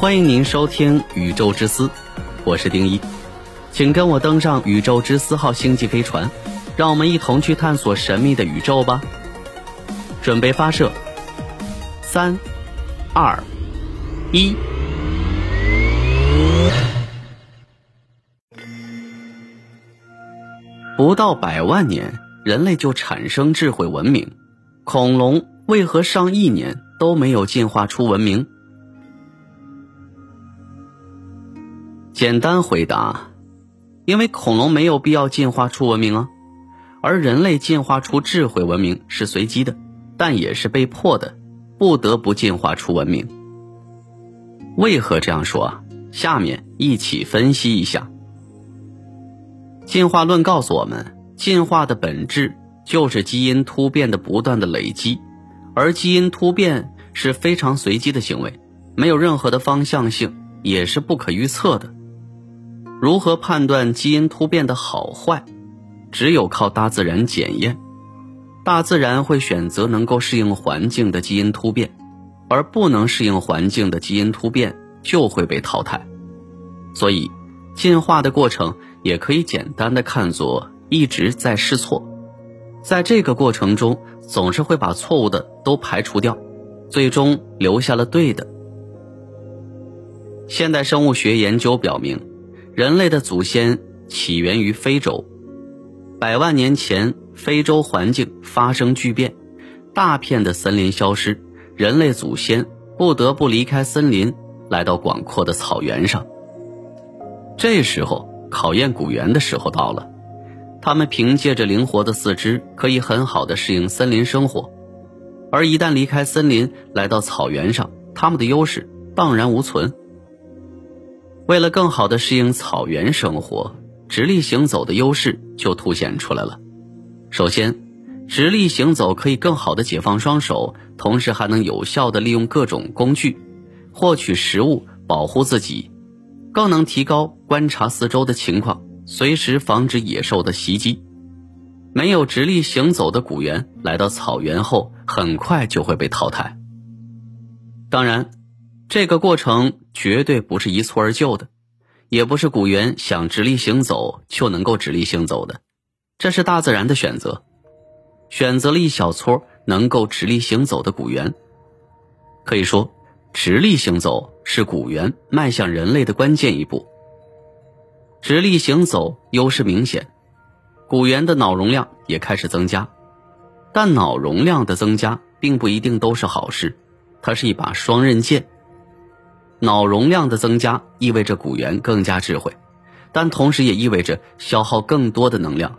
欢迎您收听《宇宙之思》，我是丁一，请跟我登上宇宙之思号星际飞船，让我们一同去探索神秘的宇宙吧。准备发射，三、二、一。不到百万年，人类就产生智慧文明，恐龙为何上亿年都没有进化出文明？简单回答，因为恐龙没有必要进化出文明啊，而人类进化出智慧文明是随机的，但也是被迫的，不得不进化出文明。为何这样说啊？下面一起分析一下。进化论告诉我们，进化的本质就是基因突变的不断的累积，而基因突变是非常随机的行为，没有任何的方向性，也是不可预测的。如何判断基因突变的好坏？只有靠大自然检验。大自然会选择能够适应环境的基因突变，而不能适应环境的基因突变就会被淘汰。所以，进化的过程也可以简单的看作一直在试错。在这个过程中，总是会把错误的都排除掉，最终留下了对的。现代生物学研究表明。人类的祖先起源于非洲，百万年前，非洲环境发生巨变，大片的森林消失，人类祖先不得不离开森林，来到广阔的草原上。这时候，考验古猿的时候到了，他们凭借着灵活的四肢，可以很好的适应森林生活，而一旦离开森林，来到草原上，他们的优势荡然无存。为了更好的适应草原生活，直立行走的优势就凸显出来了。首先，直立行走可以更好的解放双手，同时还能有效的利用各种工具，获取食物，保护自己，更能提高观察四周的情况，随时防止野兽的袭击。没有直立行走的古猿来到草原后，很快就会被淘汰。当然。这个过程绝对不是一蹴而就的，也不是古猿想直立行走就能够直立行走的，这是大自然的选择，选择了一小撮能够直立行走的古猿。可以说，直立行走是古猿迈向人类的关键一步。直立行走优势明显，古猿的脑容量也开始增加，但脑容量的增加并不一定都是好事，它是一把双刃剑。脑容量的增加意味着古猿更加智慧，但同时也意味着消耗更多的能量。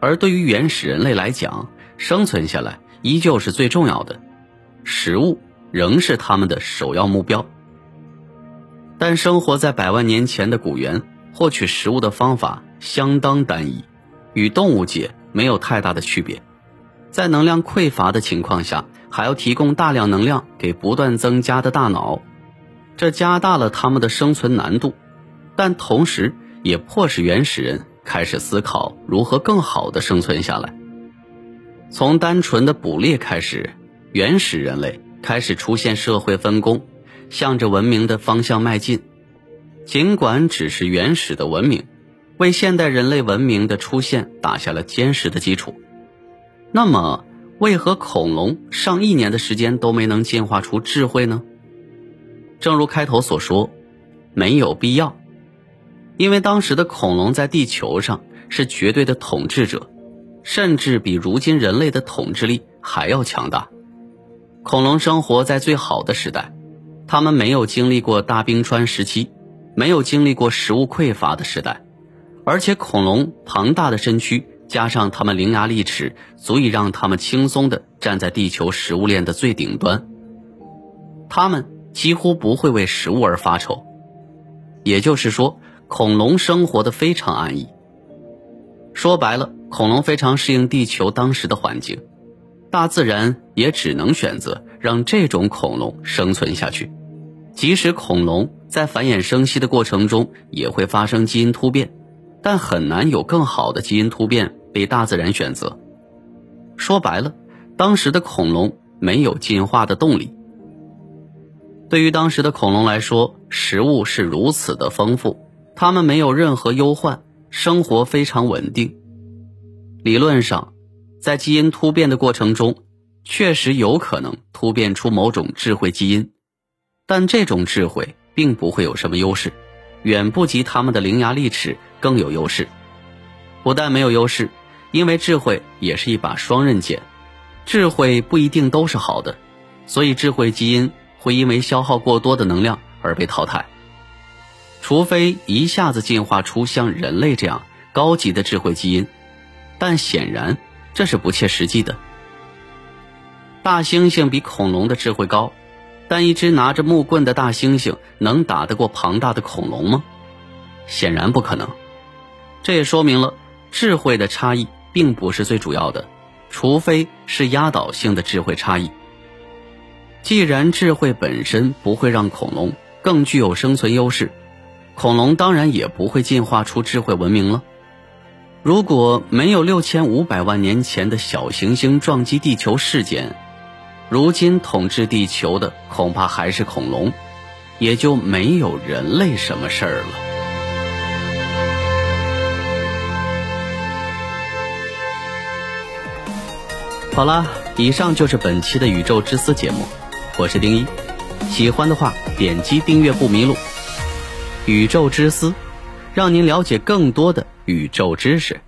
而对于原始人类来讲，生存下来依旧是最重要的，食物仍是他们的首要目标。但生活在百万年前的古猿获取食物的方法相当单一，与动物界没有太大的区别。在能量匮乏的情况下，还要提供大量能量给不断增加的大脑。这加大了他们的生存难度，但同时也迫使原始人开始思考如何更好的生存下来。从单纯的捕猎开始，原始人类开始出现社会分工，向着文明的方向迈进。尽管只是原始的文明，为现代人类文明的出现打下了坚实的基础。那么，为何恐龙上亿年的时间都没能进化出智慧呢？正如开头所说，没有必要，因为当时的恐龙在地球上是绝对的统治者，甚至比如今人类的统治力还要强大。恐龙生活在最好的时代，他们没有经历过大冰川时期，没有经历过食物匮乏的时代，而且恐龙庞大的身躯加上它们伶牙俐齿，足以让他们轻松地站在地球食物链的最顶端。他们。几乎不会为食物而发愁，也就是说，恐龙生活的非常安逸。说白了，恐龙非常适应地球当时的环境，大自然也只能选择让这种恐龙生存下去。即使恐龙在繁衍生息的过程中也会发生基因突变，但很难有更好的基因突变被大自然选择。说白了，当时的恐龙没有进化的动力。对于当时的恐龙来说，食物是如此的丰富，它们没有任何忧患，生活非常稳定。理论上，在基因突变的过程中，确实有可能突变出某种智慧基因，但这种智慧并不会有什么优势，远不及它们的伶牙俐齿更有优势。不但没有优势，因为智慧也是一把双刃剑，智慧不一定都是好的，所以智慧基因。会因为消耗过多的能量而被淘汰，除非一下子进化出像人类这样高级的智慧基因，但显然这是不切实际的。大猩猩比恐龙的智慧高，但一只拿着木棍的大猩猩能打得过庞大的恐龙吗？显然不可能。这也说明了智慧的差异并不是最主要的，除非是压倒性的智慧差异。既然智慧本身不会让恐龙更具有生存优势，恐龙当然也不会进化出智慧文明了。如果没有六千五百万年前的小行星撞击地球事件，如今统治地球的恐怕还是恐龙，也就没有人类什么事儿了。好了，以上就是本期的宇宙之思节目。我是丁一，喜欢的话点击订阅不迷路。宇宙之思，让您了解更多的宇宙知识。